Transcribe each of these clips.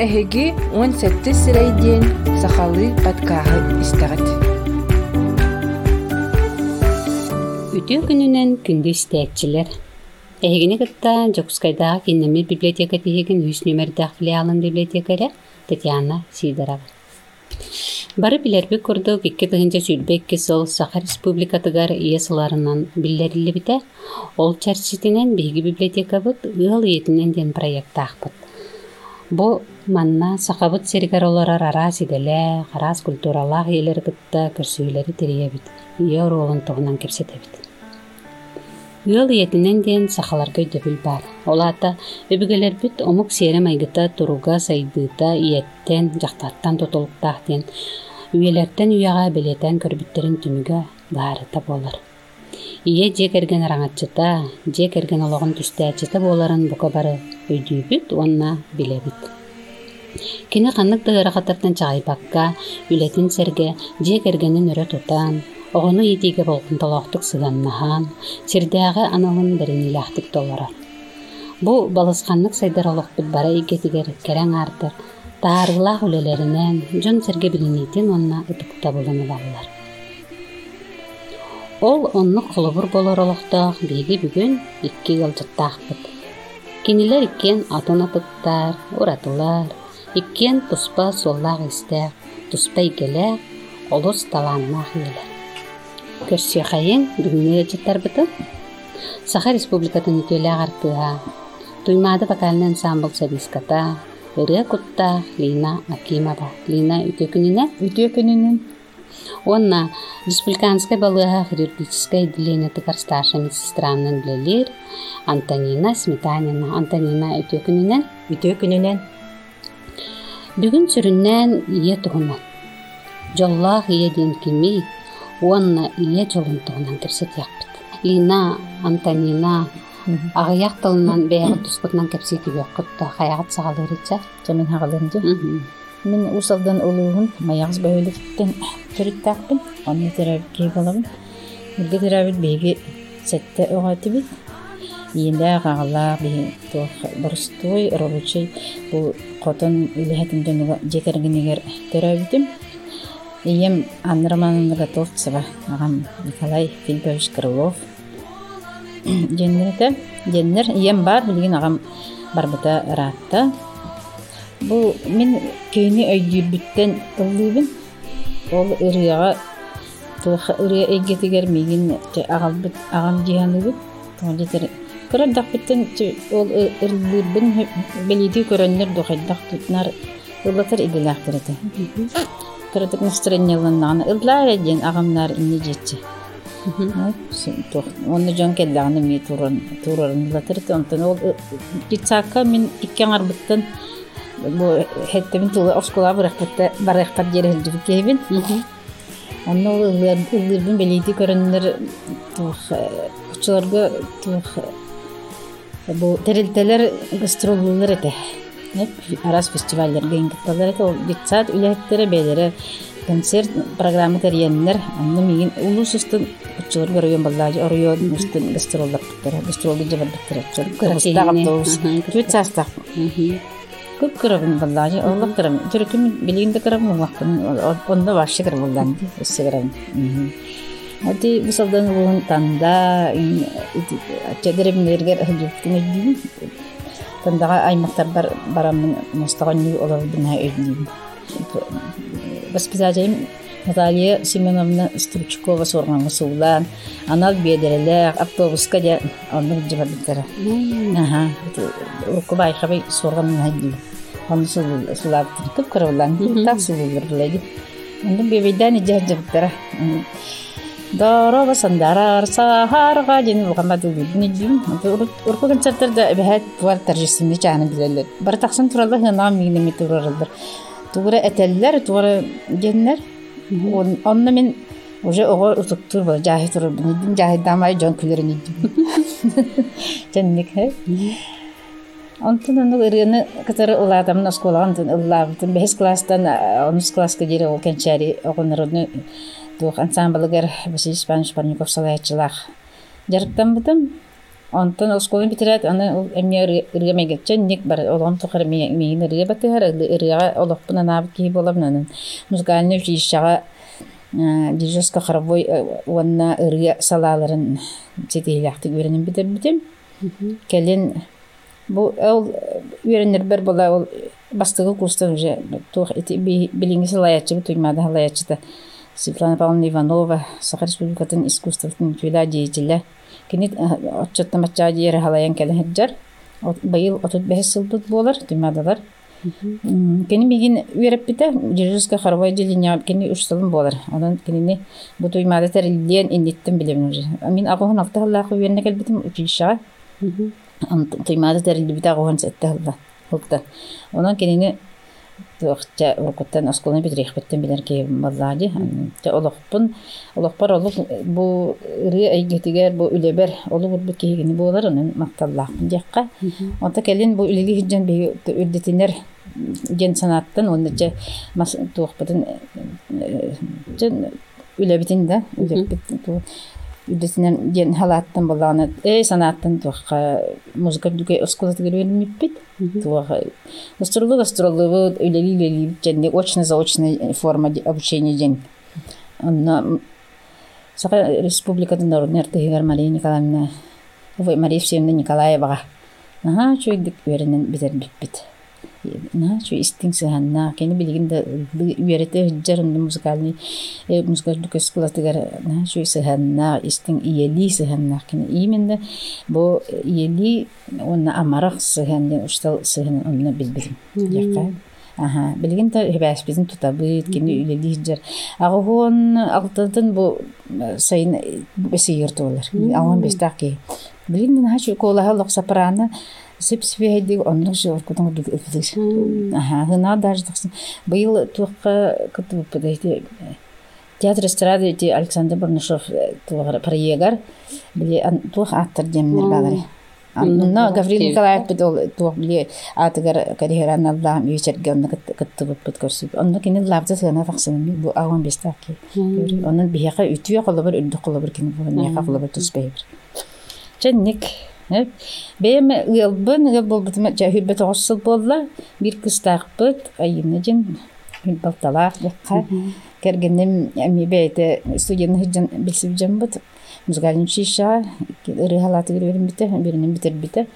эһиги уон сэтти сирэй диэн сахалы баткааһы истэҕит Үтүө күнүнен күндү истээкчилер. Эхигини кытта Жокускайдагы киннеми библиотека тиһигин үс номердах филиалын библиотекаря Татьяна Сидорова. Бары билерби курдук икки тыгынча сүрбекки сол Саха Республикатыгар иесыларынан биллерилибите ол чарчитинен биги библиотекабыт ыал иетинен ден проекттаахпыт. Бу манна сахабыт сиргер олорар араас иделе, араас культуралаах иелер кытта көрсүүлери тириебит. Ие оролун тогунан кепсетебит. Ыал иетинен ден сахаларга өдөбүл бар. Олата өбүгелербит омук серем айгыта туруга сайдыта иеттен жактаттан тотолуктаах ден үйелерден үйяга билетен көрбүттерин түнүгө баарыта болар. Ие жек эрген араңатчыта, жек эрген ологон түстәчыта боларын бука бары өйдүүбүт, онна билебит. Кини ханнык дыгыра хатартан чагайбакка, үлетин серге, жек эргенин өрө тутан, оҕону итиге болкунтолоохтук сыганнаһаан, сирдээҕи аналын беринилээхтик толорар. Бу балысханнык сайдар олохпут бара игетигер керең артыр, таарылаах үлелеринен, жон серге билинитин онна буланы баллар. Ол холобур болор олохтоох биги бүгүн икки ылжыттаахпыт. Кинилер иккен атын атыттар, уратылар, иккен туспа суоллаах истээх, туспа игелээх, олус талааннаах иелер. Көрсүөхайын бүгүнү жыттарбытын. Саха республикатын үтөлээх артыа, туймаады вокальный ансамбл солистката, ырыа кутта Лина Акимова. Лина үтөкүнүнэ? Үтөкүнүнүн Онна республиканская балыга хирургическое отделение тыгар старшая медсестранын билелер Антонина Сметанина. Антонина үтөкүнүнен үтөкүнүнен бүгүн сүрүннен ие тугунан. Жоллах ие ден кими, онна ие жолун тугунан кепсет якпыт. Лина Антонина агыяк тылынан бэягы туспутунан кепсети бөккутта хаягат сагалырыча. жамин хагалынды мен усалдан улуун маягыз бөөлүктен төрүттаакпын онны терабит кей балабын билге терабит беги сетте оҕатыбит иендээ кагалаах би туох борустой рабочий бу хотон үлэхэтинденуга жекергинигер төрөбүтүм. Ием анна романовна готовцева агам николай филиппович крылов. Женнерете женнер ием бар билген агам барбыта раатта бу мен кейини өйдүүрбүттен ыллыыбын ол туон жетер көрөрдахбыттен ол ырыллыырбын белиди көрөннөр духайдах тутнар ыллатар иделахтырыты кырдык настроенияланнагана ыллаа ден агамнар инни жетчи. Онны жон келдаганы ми ол мен бу хеттемин тулы оскула барахпатта барахпат белейди көрөннөр тух тух бу терилтелер гастроллулар эте арас фестивальдерге ингитталар эте ол битсаат үлэхеттере бээлере концерт программа терьеннер онно мигин улусустун учулар көрөйөн баллаажы оройон устун гастролларбыттара гастролду жабарбыттара автобус түбүт саастак көп кырабын баллаажы оллак кырам түркүм билигинде кырам муңаккын онда башы кыр Эссе кырам Ати бусалдан улун танда чедеремнергер хыжыптын өйдүм. Тандага аймактар бар барамын мустаган үй олар бина өйдүм. Воспитателем Наталья Семеновна Стручкова сорганга суулан, анал бедерелер автобуска де онны жибабиттара. Аха, урку байхабай сорган хадди. Оны сулаптыр көп кырылан, так суулар билеги. Онны бебейдан жажабиттара. Дороба сандарар сахарга жин улгамады биднижим. Урку концерттерде бехет туар торжественный чаны билелер. Бар таксын туралла хына мигнеме туралдар. Тугра этеллер, тугра геннер. Онна мен уже ого утуктур бол жахи тур бидин жахи дамай жон күлөрүн идим. Женник хэ. Онтон ону ырыны кытары уладамын осколаган ыллабытын бес класстан онус класска огонорunu туох ансамблыгер Василий Спанович Парников салаячылах. Жарыктан бутым Онтон осколын битерет, аны ул эмне ырыга мегетчен ник бар, олом тухар мегин ырыга батыгар, ырыга олохпун анабы ки болам нанын. Музыкальный училищага дижеска хоровой уанна ырыга салаларын жетейлякты үйреним битер битем. Келин бу ол үйренер бер бола ол бастыгы курстан уже тух эти билинги салаячы туймада халаячы Светлана Павловна Иванова, Саха Республикатын искусствотын түйла деятеля. Кини отчеттамача диер халаян келеһеджер. Быйыл отут сылбыт болар, түймадалар. Мигин үйрәппите, Жиржиска хоровой делиня кини үш сылым болар. Онан кини бу туймада терилден индиттим билем уже. Мин агохан алты халлахы үйрәнә келбитим училищага. Туймада терилди бит агохан сетте халла. Хулта. Онан кини туохча уркуттан осколны битрихпеттен билер ки мазади те олохпун олохпар олук бу ыры айгетигер бу үлебер олу бурбу кигини болар анын макталлахпын жакка онта келин бу үлеги хиджен би ген санаттан туохпатын жен үлебитин да халаттан боланы э санаттан туакка музыка дүке оскола тигербит туаха гастролу гастролу үлели үлели женде очно заочная форма обучения ден онна сака республикада народный артыгар мария николаевна ой мария евсеевна николаевага аха чуйдик веренен битер биппит на чу истин сыханна кени билигин да үйерете жарын музыкальный музыкальный көскулатыгар на чу сыханна истин иели сыханна кени именно бу иели онна амарах сыхан уштал сыхан онна билбилим яка Аха, билген та хебәс безнең тутабыт, кини үлели жар. Агын алтын бу сайын бесе йыртылар. Агын бестаки. Билген хач кола халык сапрана сепсипе хайдыг оннук жор кутун дук эфдис. Аха, хына даждыксын. Быйыл туакка кытып подойти театр эстрады эти Александр Барнашов туагар проегар биле туах аттар демнер багары. Анна Гаврил Николаев бит ол туах биле атыгар карьераны Аллах вечерге кыттып бит көрсүп. Онда кини лавза сына таксын бу аган бестаки. Онун бияка үтүе үдү колобор кини бу туспайбыр. Ченник Бем ылбын ыл болбутума жахүрбет оссыл болла бир кыстаакпыт айымны жин балталаак жакка кергенем эми бейте студияны хыджан билсип жамбыт музыкальный училища ыры халаты кирберим бите биринен битер бите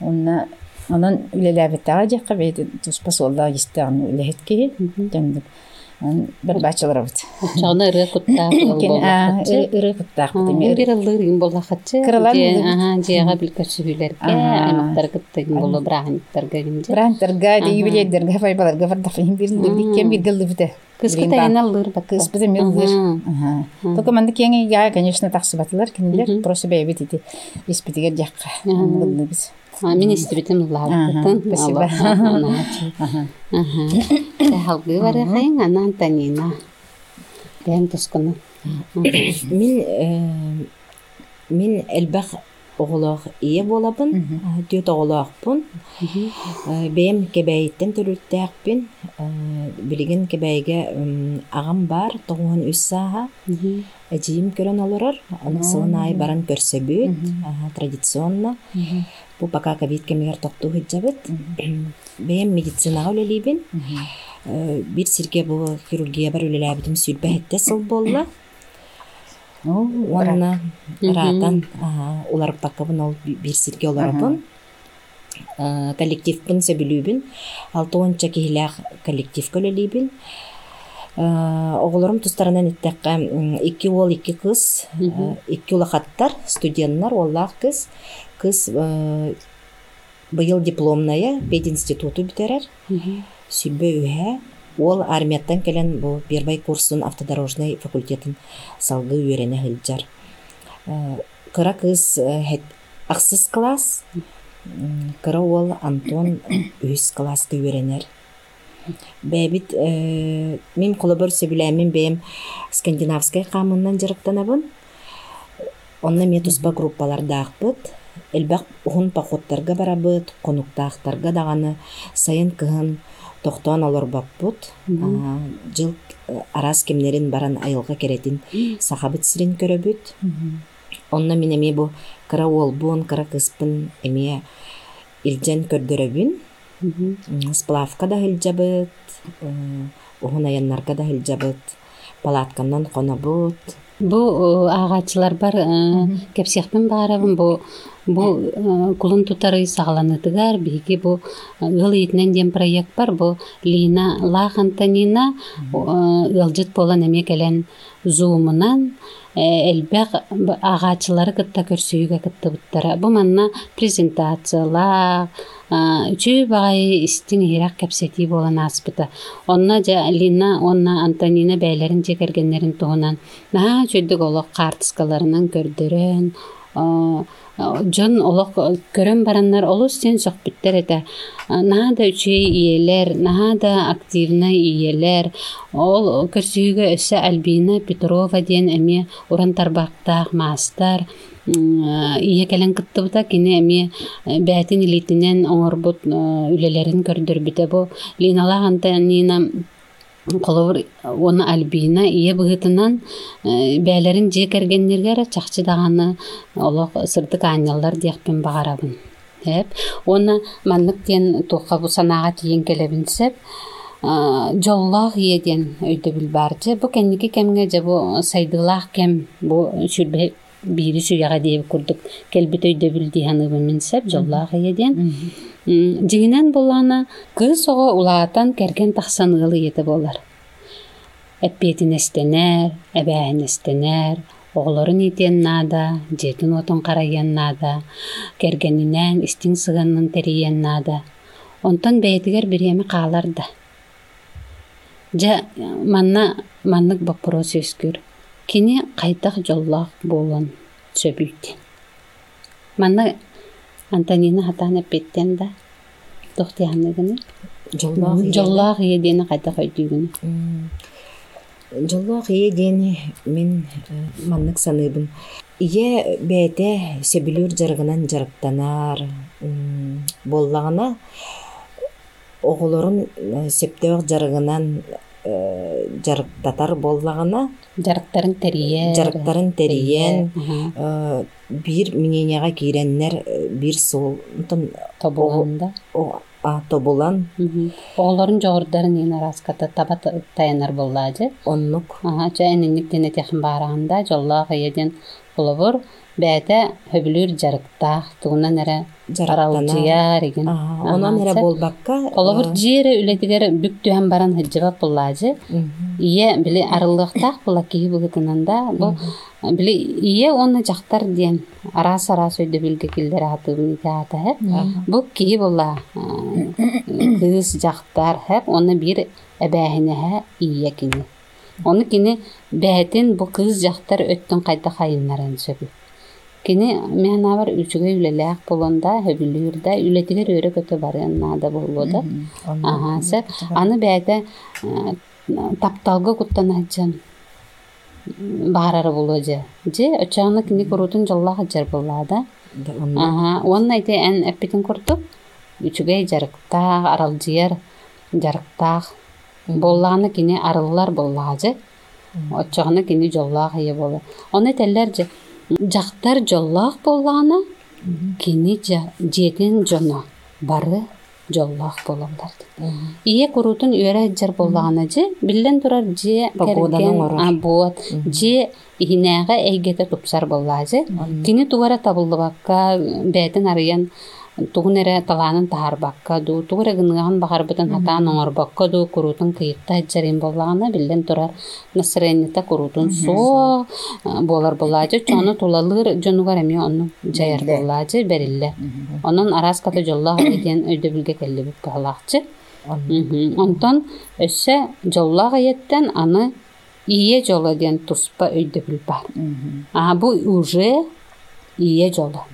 онна онан үлеләбеттага жакка бейте туспа солда истаган үлехетки жандык бір бачылар бит. Чагына ыры куттаа. Ыры куттаа. Бир ылдыр ин болла хатчы. Ага, жега билкәче хүләргә, аймактар кыттыгын болла брахниктарга гинҗе. Брахниктарга ди биледерге файбаларга бир бир. Ага. Только манды кеңе я, конечно, кинилер, просто бейбит ити. Испитигер жакка. Гылды Мен истибитим лааттын. Спасибо. Халгы бар хайын анан танина. Мин мин элбах оголох ие болабын, төт оголохпун. Бем кебәйттен төрүттәкпин. Билеген кебәйгә агам бар, тогын үс саха. Эжим көрөн олорор, аны сылынай баран көрсөбүт, традиционно. Бу пока ковид кемегер токту хиджабыт. Бем медицинага үлелибин. Бир сирге бу хирургия бар үлеләбитим сүлбәһетте сыл болла. Онна ратан улар пакабын ол бир сирге оларабын. Коллектив пын сөбүлүбүн. Алтуонча кихилях коллектив көлелибин. Оголорум тустарынан иттекка икки ол икки кыз, икки улахаттар, студенттар, оллах кыз. Кыз быйыл дипломная пединституту битерер. Сүббө үһә. Ол армияттан келен бу первый курсын автодорожный факультетін салгы үйрене хылжар. Кыра кыз аксыз класс. Кыра ол Антон үс класс үйренер. Бәбит мин колобор сөбүләмин бем скандинавскай камыннан жырыктанабын. Онна мен туспа группаларда акпыт. Элбак ухун похоттарга барабыт, конуктаактарга даганы сайын кыһын тохтоон олор баппут. Жыл арас кемнерин баран айылга керетин сахабыт сирин көрөбүт. онна мен эме бу кыра уолбун кыра кыспын эме илден көрдөрөбүн. Сплавка да хылжабыт ухунаяннарга да хылжабыт палатканан конобут Бу ағачылар бар кепсияхпен барабын бу бу э, кулун тутары сагаланыдыгар биги бу ыл итинен дем проект бар. Бу Лина Лахантанина ылжыт болан эме келен зуумунан элбек ағачылары кытта көрсүүгө кыттыбыттара бу манна презентациялар үчүү багай истин ирак кепсети болан аспыта онна жа Лина онна Антонина бәйлерин жекергеннерин тугунан наа чөйдүк олок картыскаларынан көрдөрөн жон олок көрөн бараннар олус сен сохбиттер эте наада үчүй иелер наада активна иелер ол көрсүүгө өссө Альбина Петрова диэн эми уран тарбактаах маастар ие келен кыттыбыта кини эми бээтин илитинен оңорбут үлелерин көрдөрбүтэ бу. Линала Антонина колобур оны Альбина ие быгытынан бээлерин жие кергеннергер чакчы даганы олох сырдык анялар диякпен багарабын эп оны маннык диэн туха бу санаага тиен ие диэн өйдөбүл же бу кенники кемге же бу сайдылаах кем бу сүрбе бири суяга диэбит курдук келбит өйдөбүл диһаныбын минсеп жоллаах ие диэн Жигинен боллана кыз ого улаатан керген тахсан ылы еті болар. Эппетин эстенер, оголорун жетин отун карайен нада, кергенинен истин сыганын териен нада. Онтон бэйтигер бириэми каалар да. Жа манна маннык вопрос өскүр. Кини кайтак жоллах болон сөбүйтен. Манна Антонина хатана петтен да. Жоллаах едени кайта көйтүгүнү. жоллоох ие диэни мен э, маннык саныыбын ие бээте сөбүлүүр жарыгынан жарыктанаар м, боллагана оголорун э, септебек жарыгынан э, жарыктатар боллагана Жарыктарын терие. жарыктарын териен Аха. э, бир мненияга кииреннер э, бир сол Тобуланда. о- а, тобулан Оголорун жогордарын ен араската таба та- таянар боллаажы. оннук Аха, ча энинник дене техин бараганда жоллаах еден бәте хөбүлүр жарыктаах тугунан жарыктанаар аралжыяр еген. Ага, онон эре болбакка Олабур жиэре үлетигер бүк түһэн баран хыджыбап буллаажы. Ие били арылыктаах була киһи бугутунанда бу били ие оны жактар диен арас арас өйдө билге килдер атыбын ата хеп. Бу киһи була кыз жактар хеп оны бир эбээхинеһе ие кини. Оны кини бу кыз жактар өттөн кайта хайыннарын сөбү. Кини мен абар үчүгө үлелээх болонда хөбүлүүрдэ үлетигер өрө көтө барыаннаада болбода. Ага, сеп аны бәте тапталга куттан хаджан баарары боло же. Очааны кини курутун жоллаха жер боллаада. Ага, онна айте эн эппитин куртуп үчүгэй жарыктаах, аралжыяр жарыктаах. Боллааны кини арыллар боллаажы. Очоғаны кини жоллаах ие болу. Оны теллер же жактар жоллаах боллааны кини жа- жетин жоно бары жоллаах бололар. Ие курутун үөрэ жар боллааны же биллен турар же буот же ихинээга эйгете тупсар боллаажы. Кини тугара табылдыбакка бээтин арыян тугун эре талаанын таарбакка ду тугара гыныган бахарбытын хатаан оңорбакка ду курутун кыйытта жарин боллагана биллен турар настроенита курутун соо болар боллаажы чону тулалыр жонугар эми онну жаяр боллаажы берилле онон араската жоллаах эден өйдө билге келлибит калаакчы Мгм. Онтон өссө жоллаах аяттен аны ие жолу ден туспа өйдөбүл бар. А бу уже ие жолу.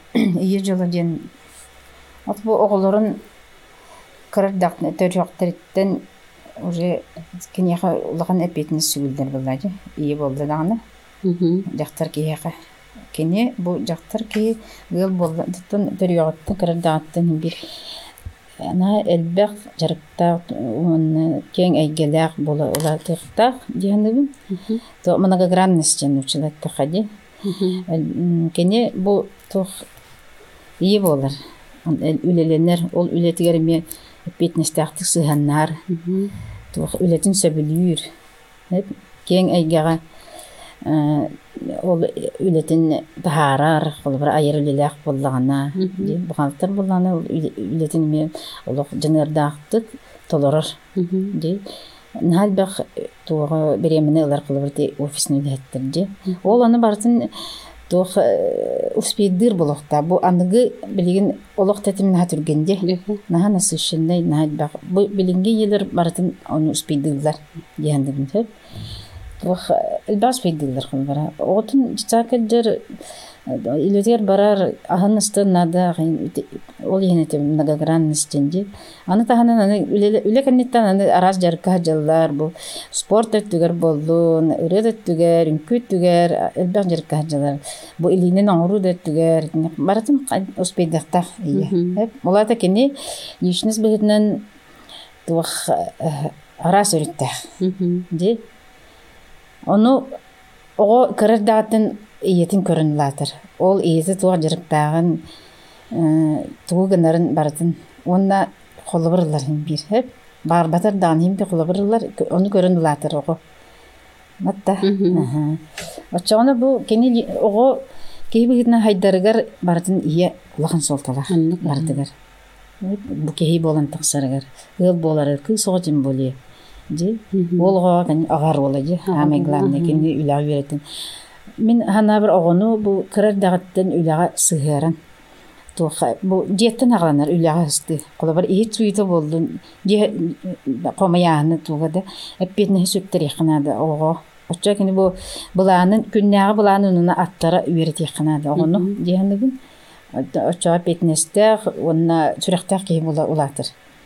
ие жолу диэн от бу оголорун кырдак төрөктөрүттен уже кинеха улаган эпетин сүгүлдер булдажы ие болду Мгм. жактар киеха кини бу жактар ки гыл болду туттун төрөктө кырдаттын бир ана элбек жарыкта он кең эйгелек бола улатыкта диэнбин то многогранность жен училат хади кене бу тух ие болар. Үлеленер. Ол үлетигер ме петнестахтык сыһаннар тух үлетин сөбүлүүр. Кең әйгәгә ол үлетин тахарар ол бир айыр үлелек боллагана. Бухгалтер боллагана үлетин ме олох жанырдаактык толорор. Ди нальбах туга беремене ылар офисин үлеттер ди ол аны бартын туох успейдыр болохта бу аныгы билигин олох тетимин хатүргенде наха насышындай нальбах бу билинге елер бартын оны успейдырлар диандыгын хөп туох элбас успейдырлар кылбара отун чакаджер илетер барар аханысты нада ол енете многогранностенди аны таханан аны үле кеннеттен аны арас жарка жаллар бу спорт өттүгер болду үрет өттүгер үнкү өттүгер элбек жарка жаллар бу илинен оңру өттүгер баратын успейдактах ия. Олата кени нишнес быгытынан туах арас өрүттах ди ону ого кырырдагатын иетин көрін латыр. Ол иеті туға жырықтағын туғы гынарын барытын. Онна қолыбырлар бир. Хеп бар батар дан хем бир қолыбырлар. Оны көрін латыр оғы. Матта. Очоғына бұл кені оғы кейбі гитна хайдарыгар барытын ие лахан солталар. Бардыгар. Бу кейі болан тақсарыгар. Ыл болар, күй соғытын болие. Же, олға ағар ола же, амегларны кені үлағы беретін. Мин хана бу кырар дагаттан үлага сыгыран. Туха бу жеттен агаланар үлага хысты. Кола бер ии туйта болдун. Же комаяны тугада эппетне сүптер якынады ого. Оча кини бу буланын күннәгы буланын уна аттара үйрет якынады огону. Жеһанныгын. Оча петнесте онна сүрәхтәк ки була улатыр.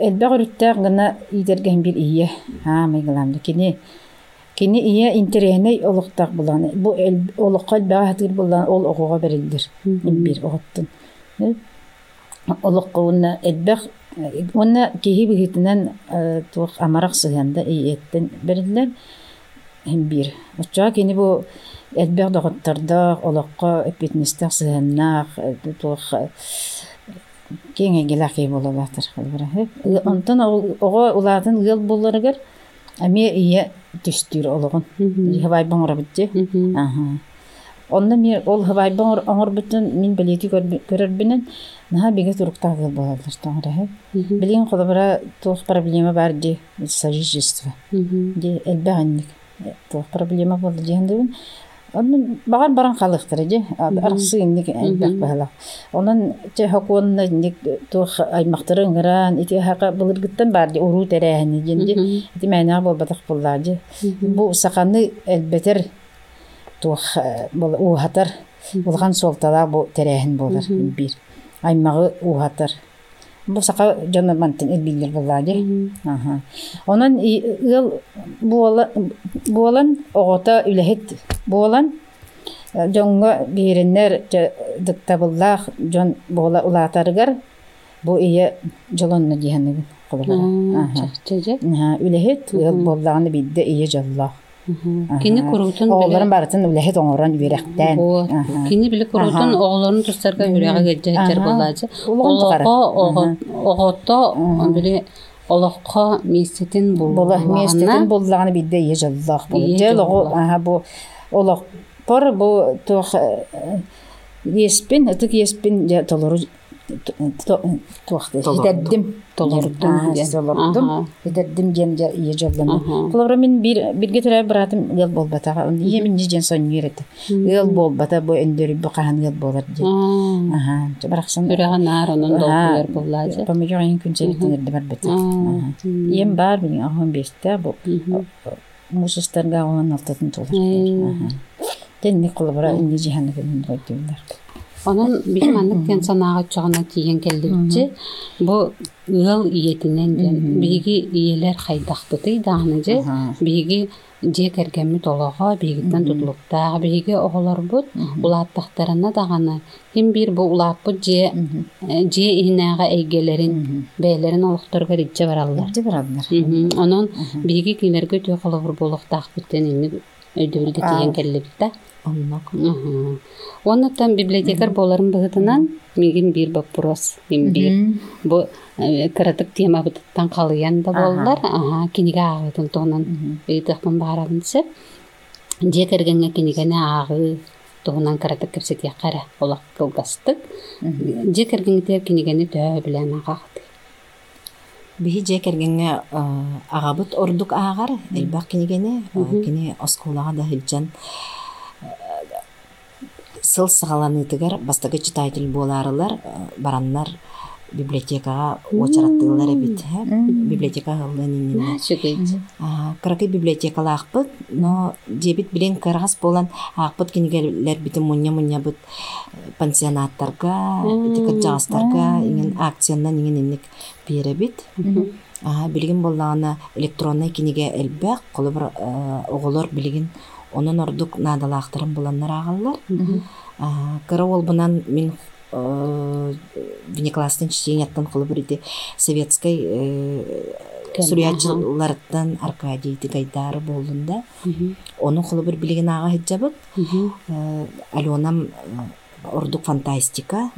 Элбэ горүттээх гына идерген бир ие. Ха, майгаламды. Кини кини ие интерене олуктак булан. Бу олукка элбэ хатыр булан ол огуга берилдир. Бир оготтун. Олукка уна элбэ уна киһи бигитинен тух амарак сыганда иеттен берилдер. Бир. Оча кини бу элбэ доготтарда олукка эпитнистер сыганнак тух кең эгелаки болалатыр онтон ого улатын ыл болларыгар ами ие түстүр ологон хабай боңор битти. Аха онда ми ол хабай боңор оңор бүтүн мин билети көрөрбүнен наха биге туруктаа ыл болалар тоңра билин холбара тух проблема бар ди сожительство ди элбаганник тух проблема болду дегендебин багар баран халыктыр же. Арсы инник айбак бала. Онун че хакуонна инник тух аймактырын гыран ити хака былыргыттан бар ди уру терехни жинди. Ити мэна бол батак булла же. Бу саканы элбетер тух бол у хатар. Булган солтала бу терехин болар бир. Аймагы у хатар. Бу сака жана мантын элбилер булла же. Аха. Онун ыл буолан огота үлехет буолан жоңго бириннер дыктабыллах жон буола улаатарыгар бу ие жолонну диһанныгын үлехет ыл боллаганы бидде ие жоллах Кини курутун ооларын барытын үлехет оңорон үеректен Кини биле курутун оолорун тустарга үрәгә гәҗәтер булачы. Олоққа оготто биле олоққа местетин Бола местетин боллаганы бидде ие жоллах бу. Аха бу олоқ пор бу тох еспин атык еспин я толору туахты хидердим толордум хидердим ден ие жолланы колора мен бир бирге төрө баратым ел болбатага ие мен жен сон болбата бу эндери бу кахан ел болар же аха бараксан үрәгә нар онун долгулар буллачы. помидорын бар бет ием бар билин ахын бесте бу мусустарга он алтатын толар тенни кулабара инни жиһаны гэнэн гойдулар Онон бир маннык тен санаага чогона тиен келдибичи бу ыал иетинен ден биги иелер хайдахпыты дааны же биги же кергемми толого бигиттен тутулуктаага биги оголорбут улааттахтарына даганы ким бир бу улааппут же э, же иһинээга эйгелерин бээлерин олохторго ритче бараллар. Онон биги кинерге түйө холобур болуктаахпыттен инни өйдөбүлге тиен келлибит оннок Ага. Оннотан библиотекар боларын быһытынан мигин бир вопрос мин бир. Бу э, кыратык тема бытыттан калыян да боллар. Ага, киниге агытын тонун ыйтыхпын баарабынсы. Же кергенге кинигене агы туһунан кыратык кепсет якара олак кылгастык. Же кергенге кинигени төө билен агахты. Биһи же кергенге агабыт ордук аагар элбах кинигене кини осколага да хилжан сыл сагаланытыгар бастагы читатель буолаарылар бараннар библиотекага очараттыылар эбит э, библиотека Шүгейт. кыракы библиотекалаахпыт но дебит билен кыргас болан. Аакпыт кинигелер битин мунья мунья быт пансионаттарга итикер жагастарга иңин акцияннан иңин инник Аа, билигин боллагана электронный киниге элбэх колубур оголор билигин онон ордук наадалаахтарын буланнар агаллар Аа, кыра олбунан мин э, внекласстын чтенияттан колубур ити советской э, Кем, сурьячыларыттан аркадий гайдары болдун да? Onu холубур билигин ага хиджабыт Э, алионам э, ордук фантастика.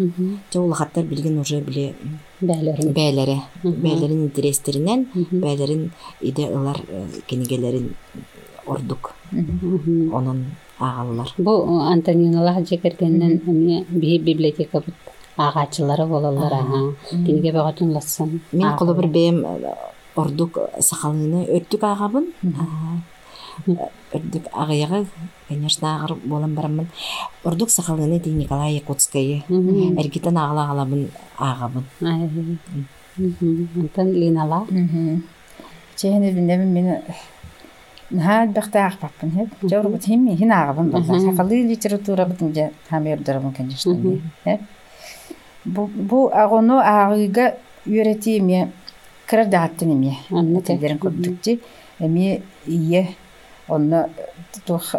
Же улахаттар билигин уже биле бээлери бээлерин интерестеринен бээлерин иде ылар э, кинигелерин ордук. Онун агаллар Бу Антониналар жекергеннен эми би библиотека бут агачылары болалар ага. Киниге бөгөтүн лассан. мен колобур бэм э, ордук сакалыны өрдүк агабын Аа, э, өрдүк агыягы конечно агыр болан барамын. Ордук сакалыны ди николай якутская эргитен агала агалабын агабын Антон Линала. Бинем мен наад бахтаах. Жорбут химми хин агабын болла. Сакалы литература бутун же хамер дөрөм конечно. Хеп. Бу бу агону агыга эме. Анна. Тедерин эми ие онно тух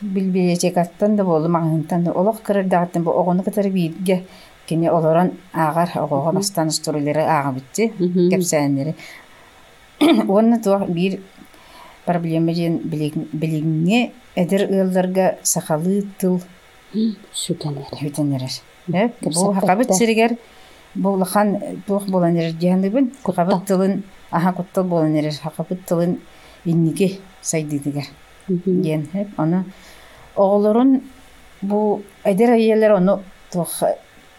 билбиэтекаттан да болу маңынтан да олох бу огону кытары биирге кини олорон агар огого бастан сторилери ага битти кепсәннери онна тух бир проблема жен билигиңе эдер ыалларга сахалы тыл Сүтенер. хүтенерер. Бу хакабыт сиригер бу лахан тух боланер диhanыбын хакабыт тылын аха куттал боланер хакабыт тылын инниге сайдыдыгер диен хеп аны оголорун бу эдер айелер оны тух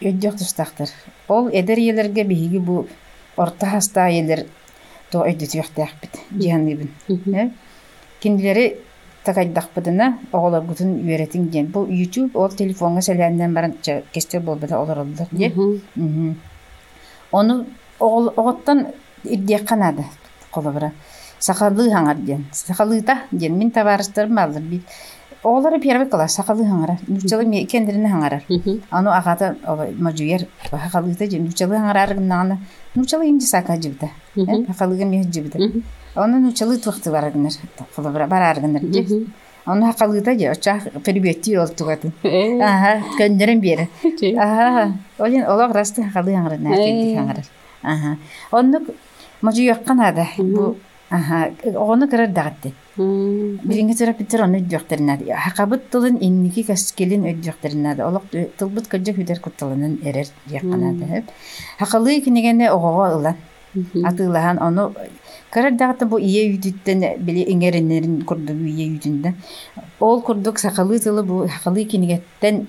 өйдөх тустактыр ол эдер иелерге биһиги бу орта хаста айелер то өйдөтүөхтээхпит дианыбын киндилери такайдахпытына оголор гутун үеретин диен бу youtube ол телефонга сэлээннен баран кестер болбата олоролдор ди Оны оғыл- оғыттан ирдиек қанады қолыбыра. Сақалы хаңар ден. Сақалыта ден. Мен табарыстарым алыр бит. Оғылары первый класс сақалы хаңара. Нұрчалы ме кендеріне хаңарар. Аны ағата мажуер сақалыта ден. Нұрчалы хаңара арғынағына. Нұрчалы инде сака ме жібді. Оны нұрчалы туқты бар де. Очақ перебетти ол туғатын. Аха, көндерін бері. Ага, олин расты. Онны ага, оны. Биринге терапевтер оны өйдөхтеринад. Хакабыт тылын инники каскелин өйдөхтеринад. Олог тылбыт кыджа хүдер кутталынын эрер. Хакалы кинегене. Атылахан оны бу ие били курдугу ие. Ол курдук сакалы тылы бу хакалы кинегеттен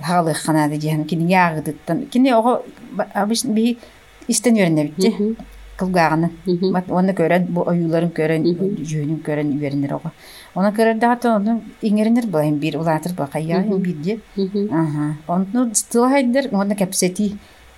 халы ханады жан кини ягыдыттан кини ого обычно би истен кылгаганы мат оны көрөн бу оюларын көрөн жөнүн көрөн үйренер ого оны көрөр иңеренер булайын бир улатыр бакая бир де аха оны кепсети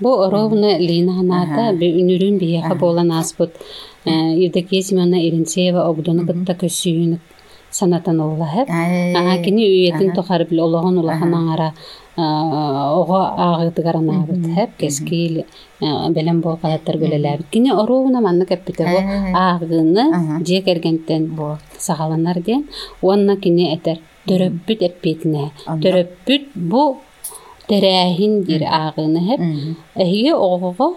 Бу ровно Лина Ханата үнүрүн бияха болан аспыт. Евдокия Семеновна Иринцеева обдону кытта көсүйүнүк санатан оллаһып. Ага кини үйетин тохар бил ологон улахан аңара ого агытыгар анаабыт хэп. Кескил белем бол калаттар бөлеләбит. Кини оруна манны кеппите бу. Агыны же кергентен бу. сагаланар ден. Онна кини этер төрөппүт эппетине. Төрөппүт бу терәһин дир агыны хэп. Эһиге ого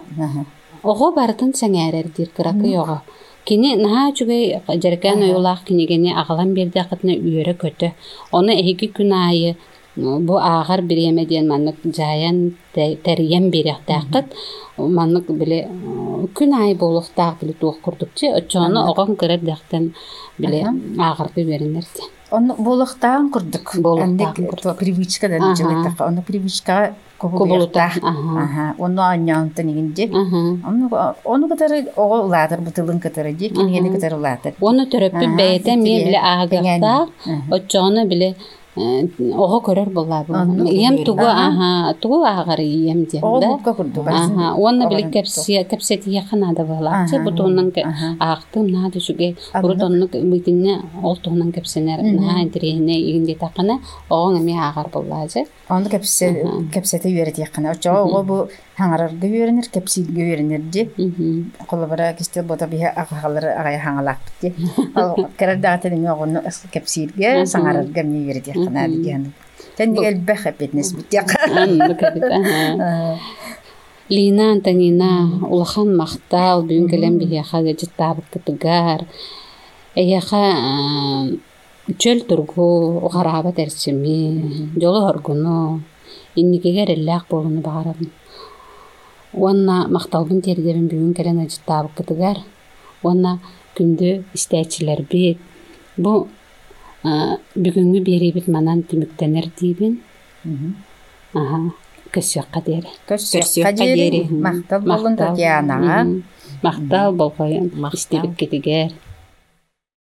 Ого бартын сәңәрер дир кыракы йога. Кини наһа чугай жаркан оюлах кинигени агалан берде акытына үйөрө көтө. Оны эһиги күн айы бу ағар биреме диен маннык жаян тәриен беряқтақыт маннык биле күн ай болуқтақ биле туох курдукчы очону огон кырар дактан биле ағарды беренерди Оны болуқтағын курдук. Болуқтағын Привычка да жылыктака. Оны привычка Кубулута. кубулута. Оны аньянты нигинде. Оны оны катары ого латыр бутылын катары ди, кингени катары латыр. Оны төрөппү Аха, бэйте ме тиге. биле аагырта Тиге. очону биле ого көрөр ием көрөр. тугу Аха. тугу аагары ием дем Ого да бутка курдук. Аха, онна биле кепси кепсети якынада булак. Че Аха, бутунан ке аха. аактым нады шуге Аннык. урутонну битинне олтунан кепсенер на интерене игинде такына оң эми кепсе кепсете ого бу хаңарарга үйренер, кепсилге үйренер ди. Мгм. Колобара кисте бота бия агалар агай хаңалак ди. Ал кердәте дигән огонны кепсилге саңарарга ми үйрәт якына дигән. Тен дигәл бәхәп этнес бит якына. Анны кебит, аха. Лина Антонина улахан мақтал бүгін келем бияха гәҗит табык кытыгар. Эяха чөл тургу гараба терсеми, жолу хоргуну, инникегер элләк болуну багарам. Уанна макталбын тергебин бүгүн келен гәҗит табык кытыгар. Уанна күндү истәчилер бит. Бу бүгүнгү берибит манан түмүктенер дийбин. Аха, көсөккә дери. Көсөккә дери. Мактал болун Татьянаға. Мактал болгойын. Мактал. Истебит кетигер.